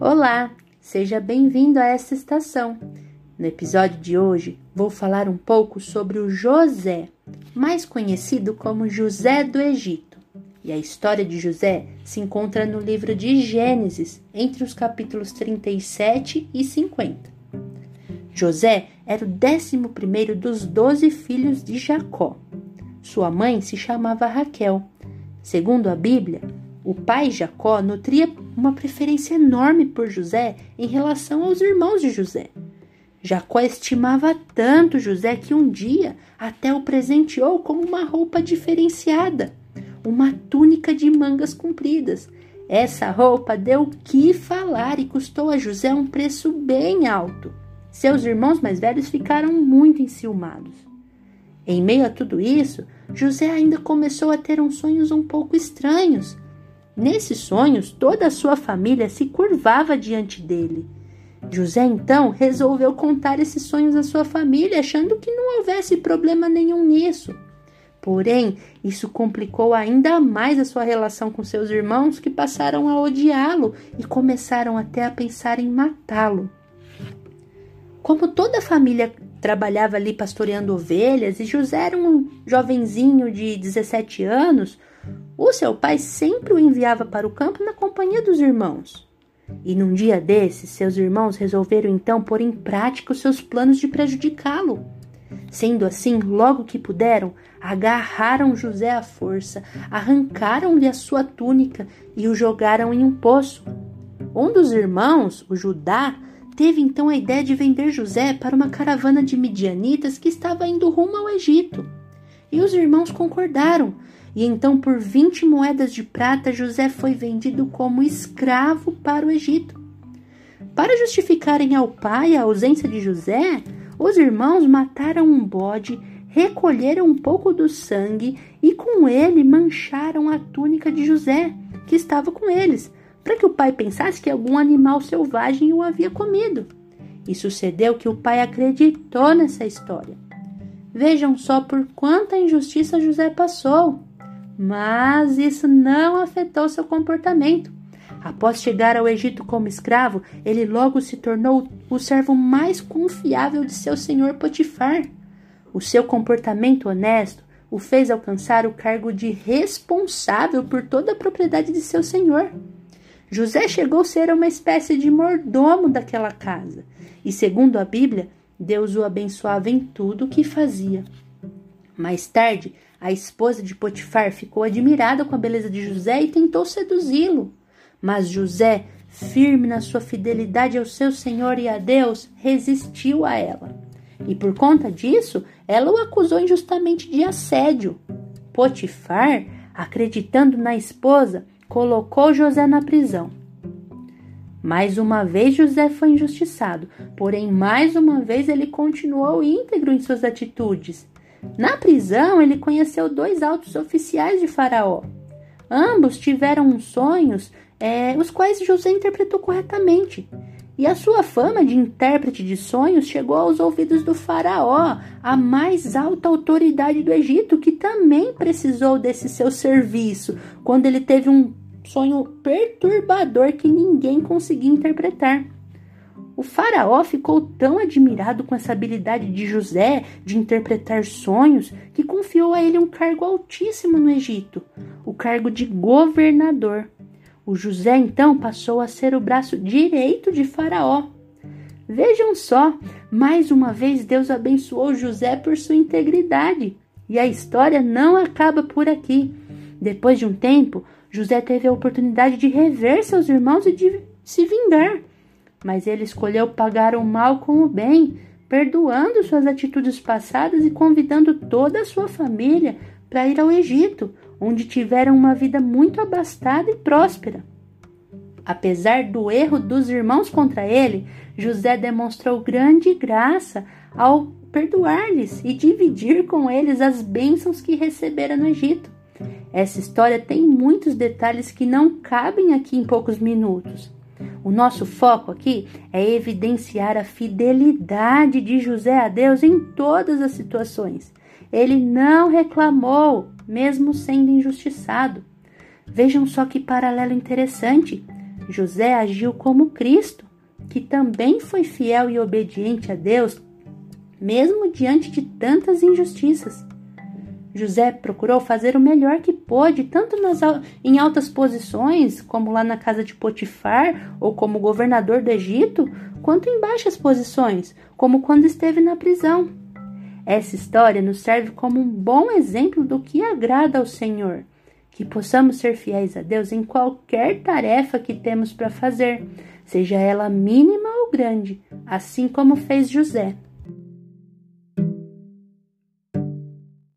Olá, seja bem-vindo a esta estação. No episódio de hoje, vou falar um pouco sobre o José, mais conhecido como José do Egito. E a história de José se encontra no livro de Gênesis, entre os capítulos 37 e 50. José era o décimo primeiro dos doze filhos de Jacó. Sua mãe se chamava Raquel. Segundo a Bíblia, o pai Jacó nutria uma preferência enorme por José em relação aos irmãos de José. Jacó estimava tanto José que um dia até o presenteou com uma roupa diferenciada, uma túnica de mangas compridas. Essa roupa deu o que falar e custou a José um preço bem alto. Seus irmãos mais velhos ficaram muito enciumados. Em meio a tudo isso, José ainda começou a ter uns sonhos um pouco estranhos. Nesses sonhos, toda a sua família se curvava diante dele. José então resolveu contar esses sonhos à sua família, achando que não houvesse problema nenhum nisso. Porém, isso complicou ainda mais a sua relação com seus irmãos, que passaram a odiá-lo e começaram até a pensar em matá-lo. Como toda a família trabalhava ali pastoreando ovelhas e José era um jovenzinho de 17 anos, o seu pai sempre o enviava para o campo na companhia dos irmãos. E num dia desses, seus irmãos resolveram então pôr em prática os seus planos de prejudicá-lo. Sendo assim, logo que puderam, agarraram José à força, arrancaram-lhe a sua túnica e o jogaram em um poço. Um dos irmãos, o Judá, teve então a ideia de vender José para uma caravana de midianitas que estava indo rumo ao Egito. E os irmãos concordaram, e então por vinte moedas de prata José foi vendido como escravo para o Egito. Para justificarem ao pai a ausência de José, os irmãos mataram um bode, recolheram um pouco do sangue e com ele mancharam a túnica de José, que estava com eles, para que o pai pensasse que algum animal selvagem o havia comido. E sucedeu que o pai acreditou nessa história. Vejam só por quanta injustiça José passou. Mas isso não afetou seu comportamento. Após chegar ao Egito como escravo, ele logo se tornou o servo mais confiável de seu senhor Potifar. O seu comportamento honesto o fez alcançar o cargo de responsável por toda a propriedade de seu senhor. José chegou a ser uma espécie de mordomo daquela casa, e segundo a Bíblia, Deus o abençoava em tudo o que fazia. Mais tarde, a esposa de Potifar ficou admirada com a beleza de José e tentou seduzi-lo. Mas José, firme na sua fidelidade ao seu Senhor e a Deus, resistiu a ela. E por conta disso, ela o acusou injustamente de assédio. Potifar, acreditando na esposa, colocou José na prisão. Mais uma vez José foi injustiçado, porém mais uma vez ele continuou íntegro em suas atitudes. Na prisão, ele conheceu dois altos oficiais de Faraó. Ambos tiveram sonhos, é, os quais José interpretou corretamente. E a sua fama de intérprete de sonhos chegou aos ouvidos do Faraó, a mais alta autoridade do Egito, que também precisou desse seu serviço quando ele teve um sonho perturbador que ninguém conseguia interpretar. O faraó ficou tão admirado com essa habilidade de José de interpretar sonhos que confiou a ele um cargo altíssimo no Egito, o cargo de governador. O José então passou a ser o braço direito de Faraó. Vejam só, mais uma vez Deus abençoou José por sua integridade. E a história não acaba por aqui. Depois de um tempo, José teve a oportunidade de rever seus irmãos e de se vingar. Mas ele escolheu pagar o mal com o bem, perdoando suas atitudes passadas e convidando toda a sua família para ir ao Egito, onde tiveram uma vida muito abastada e próspera. Apesar do erro dos irmãos contra ele, José demonstrou grande graça ao perdoar-lhes e dividir com eles as bênçãos que recebera no Egito. Essa história tem muitos detalhes que não cabem aqui em poucos minutos. O nosso foco aqui é evidenciar a fidelidade de José a Deus em todas as situações. Ele não reclamou, mesmo sendo injustiçado. Vejam só que paralelo interessante. José agiu como Cristo, que também foi fiel e obediente a Deus, mesmo diante de tantas injustiças. José procurou fazer o melhor que pôde, tanto nas, em altas posições, como lá na casa de Potifar, ou como governador do Egito, quanto em baixas posições, como quando esteve na prisão. Essa história nos serve como um bom exemplo do que agrada ao Senhor, que possamos ser fiéis a Deus em qualquer tarefa que temos para fazer, seja ela mínima ou grande, assim como fez José.